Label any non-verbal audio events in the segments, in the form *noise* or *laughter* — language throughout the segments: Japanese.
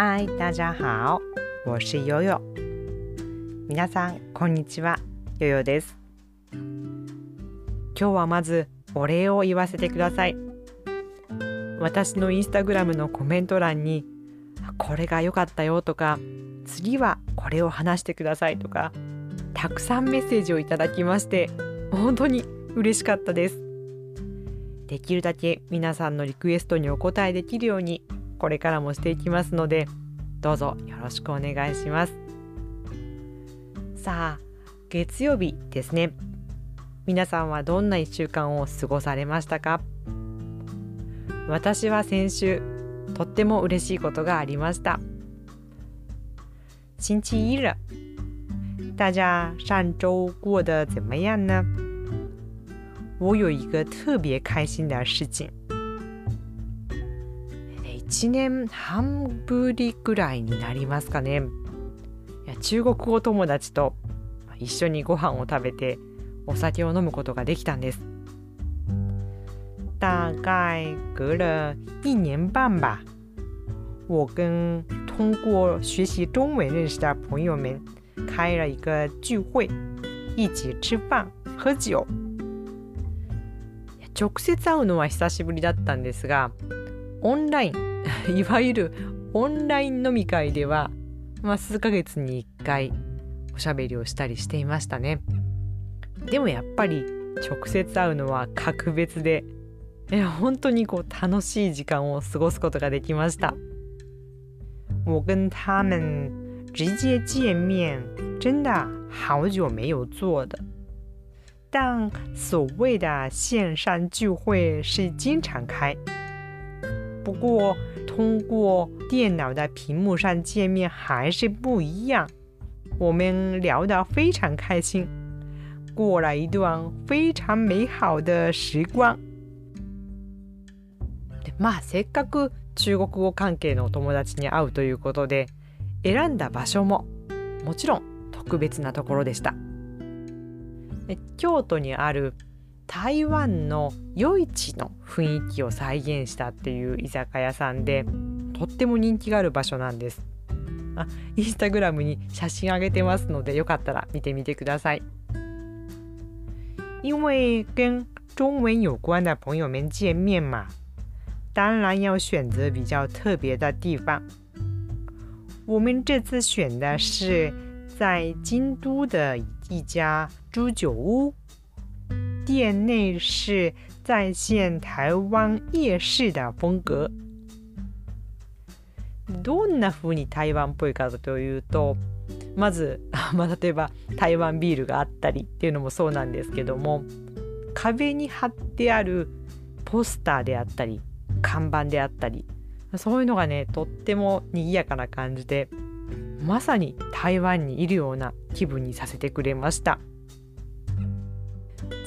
嗨，大家好，我是悠悠。皆さんこんにちは、悠悠です。今日はまずお礼を言わせてください。私のインスタグラムのコメント欄にこれが良かったよとか次はこれを話してくださいとかたくさんメッセージをいただきまして本当に嬉しかったですできるだけ皆さんのリクエストにお答えできるようにこれからもしていきますのでどうぞよろしくお願いします。さあ月曜日ですね。皆さんはどんな1週間を過ごされましたか？私は先週とっても嬉しいことがありました。星期一了。大家上周过得怎么样呢？我有一个特别开心的事情。1年半ぶりぐらいになりますかね。いや中国語友達と一緒にご飯を食べてお酒を飲むことができたんです。大概隔了一年半吧我跟通过学习中文认识的朋友们开了一个聚会一起吃饭喝酒。直接会うのは久しぶりだったんですがオンライン *laughs* いわゆるオンライン飲み会では、まあ、数ヶ月に1回おしゃべりをしたりしていましたね。でもやっぱり直接会うのは格別で、え本当にこう楽しい時間を過ごすことができました。我跟他们直接见面，真的好久没有做的。但所谓的线上聚会是经常开。不过，通过电脑的屏幕上见面还是不一样。我们聊得非常开心，过了一段非常美好的时光。まあせっかく中国語関係のお友達に会うということで選んだ場所ももちろん特別なところでした京都にある台湾の夜市の雰囲気を再現したっていう居酒屋さんでとっても人気がある場所なんです。あインスタグラムに写真あげてますのでよかったら見てみてください。因为跟中文有关的朋友们见面嘛当然要选择比较特别的地方。我们这次选的是在京都的一家猪酒屋。店内是再现台湾夜市的風格。どんな風に台湾っぽいかというとまず、*laughs* まあ、例えば台湾ビールがあったりっていうのもそうなんですけども壁に貼ってあるポスターであったり看板であったりそういうのがねとっても賑やかな感じでまさに台湾にいるような気分にさせてくれました。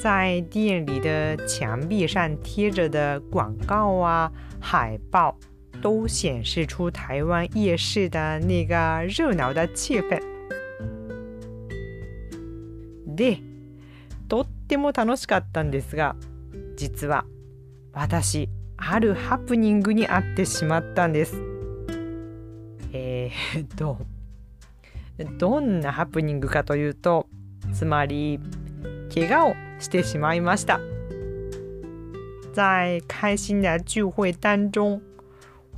在店里的墙壁上贴着的广告啊、海报，都显示出台湾夜市的那个热闹的气氛。で、とっても楽しかったんですが、実は私、あるハプニングに遭ってしまったんです。えー、っと、どんなハプニングかというと、つまり、怪我をしてしまいました。在开心的聚会当中，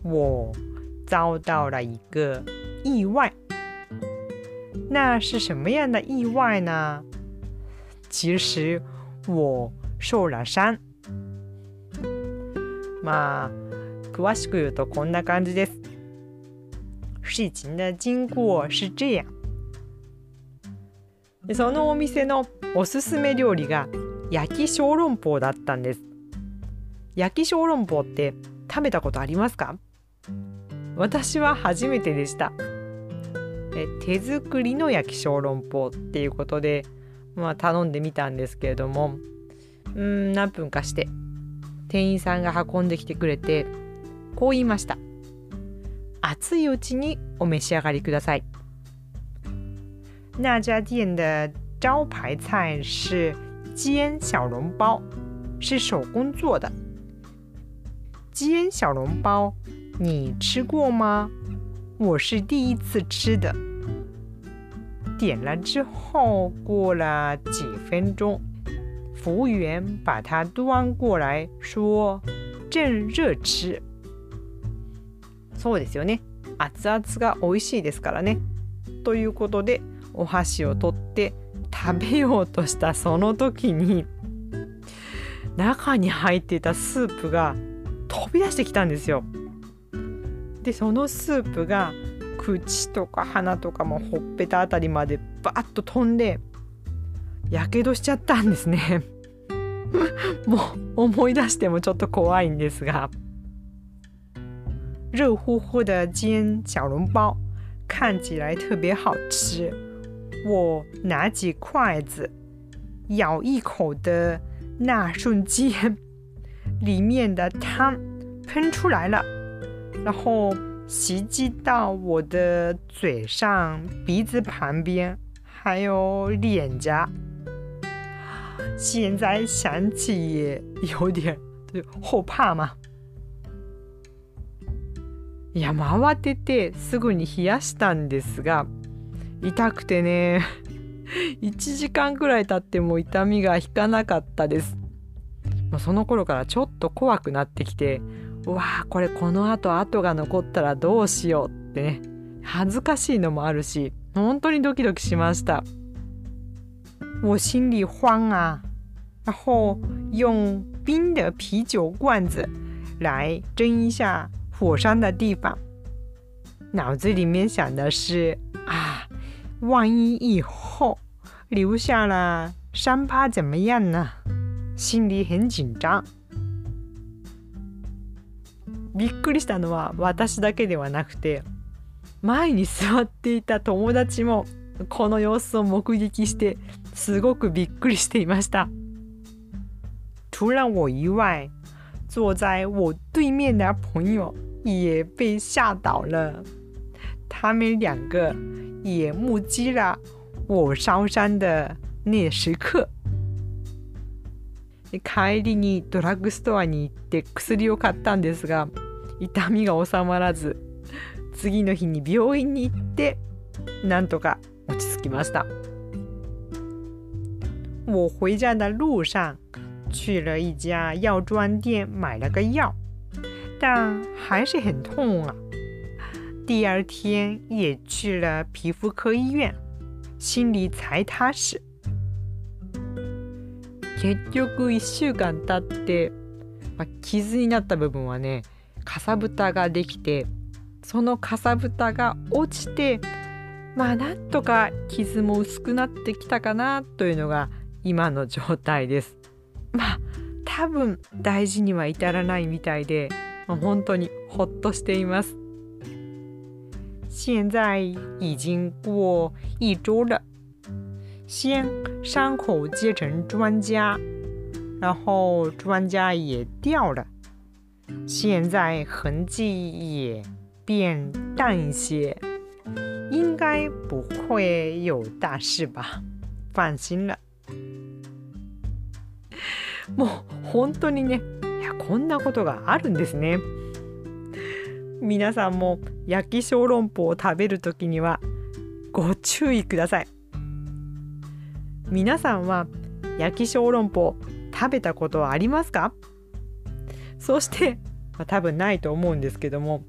我遭到了一个意外。那是什么样的意外呢？其实我受了伤。まあ詳しく言うとこんな感じです。事情的经过是这样。でそのお店のおすすめ料理が焼き小籠包だったんです。焼き小籠包って食べたことありますか？私は初めてでした。え手作りの焼き小籠包っていうことで、まあ、頼んでみたんですけれどもうん何分かして店員さんが運んできてくれてこう言いました熱いうちにお召し上がりください。那家店的招牌菜是煎小笼包，是手工做的。煎小笼包，你吃过吗？ 我是第一次吃的。点了之后，过了几分钟，服务员把它端过来说：“正热吃。”そうですよね。熱々が美味しいですからね。ということで、 お箸を取って食べようとしたその時に中に入っていたスープが飛び出してきたんですよ。でそのスープが口とか鼻とかもほっぺたあたりまでバッと飛んでやけどしちゃったんですね。*laughs* もう思い出してもちょっと怖いんですが。热乎乎的煎小笼包看起来特别好吃。我拿起筷子咬一口的那瞬间里面的汤喷出来了然后袭击到我的嘴上、鼻子旁边，还有脸颊。现在想起也有点后怕嘛。いや、回っててすぐに冷やしたんですが、 痛くてね、*laughs* 1時間くらい経っても痛みが引かなかったです。その頃からちょっと怖くなってきて、うわーこれこのあと跡が残ったらどうしようってね恥ずかしいのもあるし本当にドキドキしました。我心里慌啊，然后用冰的啤酒罐子来蒸一下火伤的地方。脑子里面想的是啊，万一以后留下了伤疤怎么样呢？心里很紧张。びっくりしたのは私だけではなくて前に座っていた友達もこの様子を目撃してすごくびっくりしていました。除了我以外，坐在我对面的朋友也被吓倒了。他们两个也目击了我烧伤的那时刻。帰りにドラッグストアに行って薬を買ったんですが痛みが治まらず次の日に病院に行ってなんとか落ち着きました。我回家的路上去了一家药妆店买了个药，但还是很痛啊。第二天也去了皮肤科医院，心里才踏实。結局1週間経って、まあ、傷になった部分はねかさぶたができてそのかさぶたが落ちてまあなんとか傷も薄くなってきたかなというのが今の状態です。まあ多分大事には至らないみたいで、まあ、本当にほっとしています。现在已经过一周了，先伤口接成专家，然后专家也掉了。现在痕迹也变淡一些，应该不会有大事吧？放心了。もう本当にね、いやこんなことがあるんですね。皆さんも焼き小籠包を食べるときにはご注意ください。皆さんは焼き小籠包食べたことはありますか？そして、まあ、多分ないと思うんですけども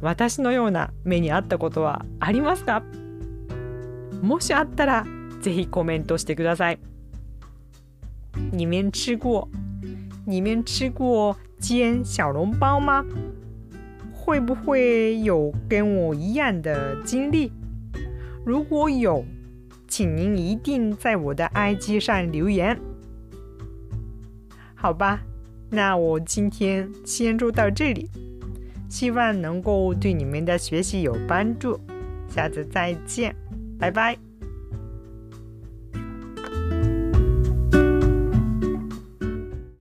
私のような目にあったことはありますか？もしあったらぜひコメントしてください。你们吃过你们吃过煎小笼包吗？会不会有跟我一样的经历？如果有，请您一定在我的 IG 上留言。好吧。那我今天先录到这里，希望能够对你们的学习有帮助。下次再见，拜拜。